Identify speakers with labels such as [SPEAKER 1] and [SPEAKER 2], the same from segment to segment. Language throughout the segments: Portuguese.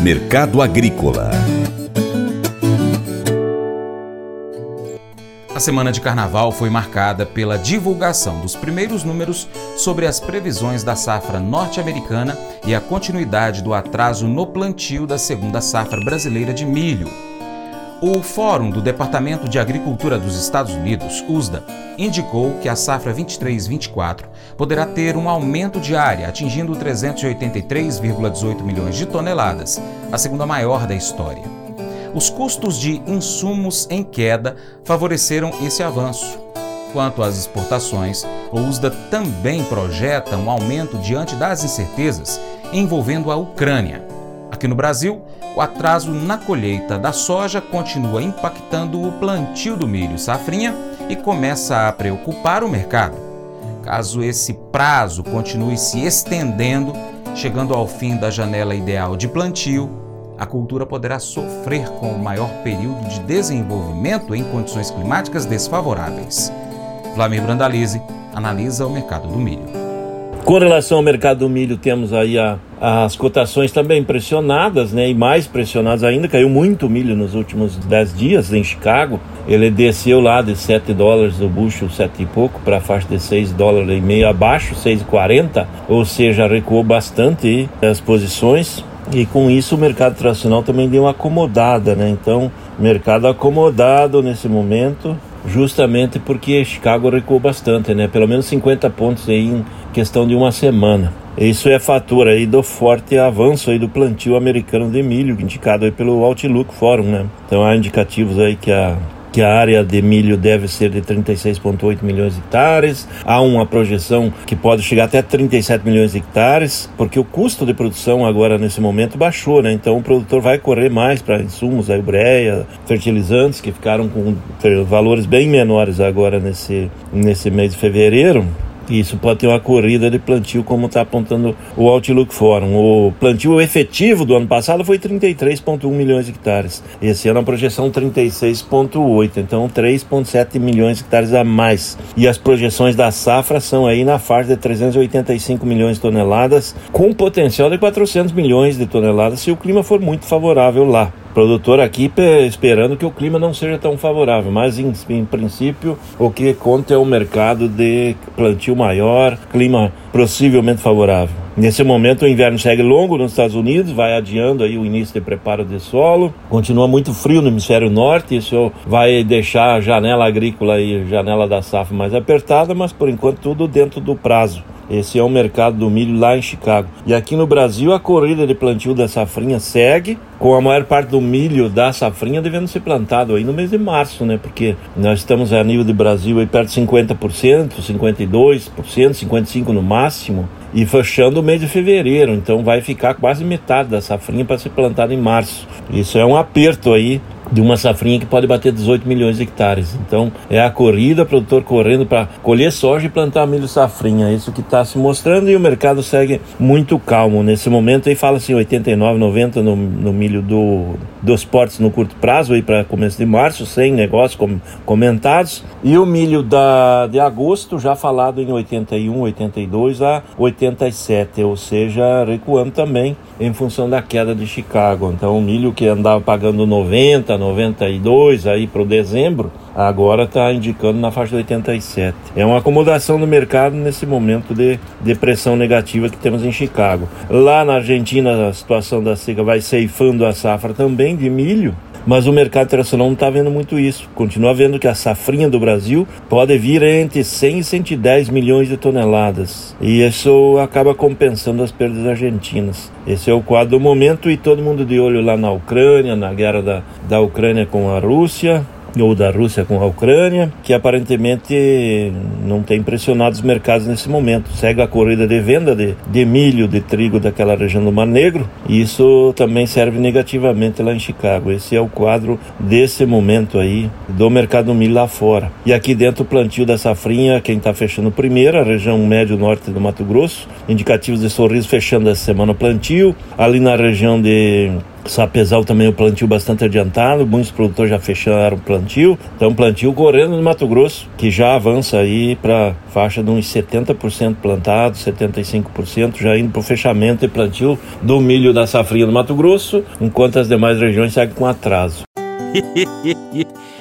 [SPEAKER 1] Mercado Agrícola
[SPEAKER 2] A semana de carnaval foi marcada pela divulgação dos primeiros números sobre as previsões da safra norte-americana e a continuidade do atraso no plantio da segunda safra brasileira de milho. O Fórum do Departamento de Agricultura dos Estados Unidos, USDA, indicou que a safra 23-24 poderá ter um aumento de área, atingindo 383,18 milhões de toneladas, a segunda maior da história. Os custos de insumos em queda favoreceram esse avanço. Quanto às exportações, o USDA também projeta um aumento diante das incertezas envolvendo a Ucrânia. Aqui no Brasil, o atraso na colheita da soja continua impactando o plantio do milho safrinha e começa a preocupar o mercado. Caso esse prazo continue se estendendo, chegando ao fim da janela ideal de plantio, a cultura poderá sofrer com o maior período de desenvolvimento em condições climáticas desfavoráveis. Vlamir Brandalize analisa o mercado do milho.
[SPEAKER 3] Com relação ao mercado do milho, temos aí a, as cotações também pressionadas, né? E mais pressionadas ainda. Caiu muito milho nos últimos 10 dias em Chicago. Ele desceu lá de 7 dólares o bucho, 7 e pouco, para a faixa de 6 dólares e meio abaixo, 6,40. Ou seja, recuou bastante as posições. E com isso o mercado tradicional também deu uma acomodada, né? Então, mercado acomodado nesse momento, justamente porque Chicago recuou bastante, né? Pelo menos 50 pontos aí em questão de uma semana. Isso é fator aí do forte avanço aí do plantio americano de milho, indicado aí pelo Outlook Forum, né? Então há indicativos aí que a que a área de milho deve ser de 36,8 milhões de hectares. Há uma projeção que pode chegar até 37 milhões de hectares, porque o custo de produção agora nesse momento baixou, né? Então o produtor vai correr mais para insumos, a ureia, fertilizantes que ficaram com valores bem menores agora nesse, nesse mês de fevereiro. Isso pode ter uma corrida de plantio, como está apontando o Outlook Forum. O plantio efetivo do ano passado foi 33,1 milhões de hectares. Esse ano a projeção 36,8, então 3,7 milhões de hectares a mais. E as projeções da safra são aí na faixa de 385 milhões de toneladas, com potencial de 400 milhões de toneladas se o clima for muito favorável lá produtor aqui esperando que o clima não seja tão favorável, mas em, em princípio o que conta é o mercado de plantio maior, clima possivelmente favorável. Nesse momento o inverno segue longo nos Estados Unidos, vai adiando aí o início de preparo de solo. Continua muito frio no hemisfério norte, isso vai deixar a janela agrícola e janela da safra mais apertada, mas por enquanto tudo dentro do prazo. Esse é o mercado do milho lá em Chicago. E aqui no Brasil, a corrida de plantio da safrinha segue, com a maior parte do milho da safrinha devendo ser plantado aí no mês de março, né? Porque nós estamos a nível de Brasil aí perto de 50%, 52%, 55% no máximo e fechando o mês de fevereiro, então vai ficar quase metade da safrinha para ser plantada em março. Isso é um aperto aí de uma safrinha que pode bater 18 milhões de hectares. Então é a corrida, produtor correndo para colher soja e plantar milho safrinha. Isso que está se mostrando e o mercado segue muito calmo. Nesse momento aí fala assim 89, 90 no, no milho do, dos portos no curto prazo aí para começo de março, sem negócios com, comentados. E o milho da, de agosto já falado em 81, 82 a 87, ou seja, recuando também em função da queda de Chicago. Então o milho que andava pagando 90, 92 aí para o dezembro, agora está indicando na faixa de 87. É uma acomodação no mercado nesse momento de depressão negativa que temos em Chicago. Lá na Argentina a situação da seca vai ceifando a safra também de milho mas o mercado internacional não está vendo muito isso. Continua vendo que a safrinha do Brasil pode vir entre 100 e 110 milhões de toneladas. E isso acaba compensando as perdas argentinas. Esse é o quadro do momento e todo mundo de olho lá na Ucrânia, na guerra da, da Ucrânia com a Rússia ou da Rússia com a Ucrânia, que aparentemente não tem pressionado os mercados nesse momento. Segue a corrida de venda de, de milho, de trigo daquela região do Mar Negro, e isso também serve negativamente lá em Chicago. Esse é o quadro desse momento aí do mercado do milho lá fora. E aqui dentro o plantio da safrinha, quem está fechando primeiro, a região médio-norte do Mato Grosso, indicativos de sorriso fechando essa semana o plantio, ali na região de Sapezal também o plantio bastante adiantado, muitos produtores já fecharam o plantio. Então, plantio correndo no Mato Grosso, que já avança aí para faixa de uns 70% plantado, 75%, já indo para o fechamento e plantio do milho da safrinha no Mato Grosso, enquanto as demais regiões seguem com atraso.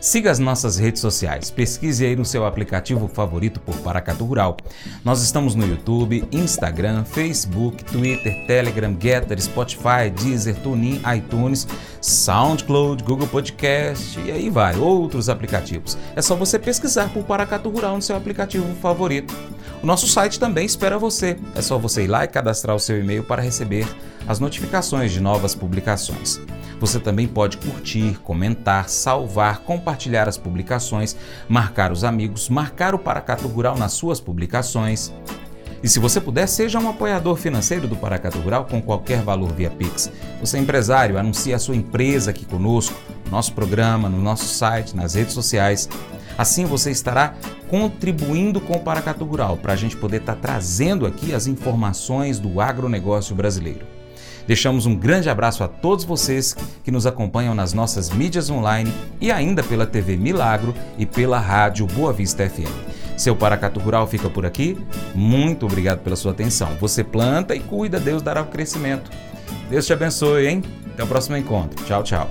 [SPEAKER 2] Siga as nossas redes sociais, pesquise aí no seu aplicativo favorito por Paracato Rural. Nós estamos no YouTube, Instagram, Facebook, Twitter, Telegram, Getter, Spotify, Deezer, TuneIn, iTunes, SoundCloud, Google Podcast e aí vai, outros aplicativos. É só você pesquisar por Paracato Rural no seu aplicativo favorito. O nosso site também espera você. É só você ir lá e cadastrar o seu e-mail para receber as notificações de novas publicações. Você também pode curtir, comentar, salvar, compartilhar as publicações, marcar os amigos, marcar o Paracato Rural nas suas publicações. E se você puder, seja um apoiador financeiro do Paracato Rural com qualquer valor via Pix. Você é empresário, anuncie a sua empresa aqui conosco, no nosso programa, no nosso site, nas redes sociais. Assim você estará contribuindo com o Paracato Rural para a gente poder estar tá trazendo aqui as informações do agronegócio brasileiro. Deixamos um grande abraço a todos vocês que nos acompanham nas nossas mídias online e ainda pela TV Milagro e pela rádio Boa Vista FM. Seu Paracato Rural fica por aqui. Muito obrigado pela sua atenção. Você planta e cuida, Deus dará o crescimento. Deus te abençoe, hein? Até o próximo encontro. Tchau, tchau.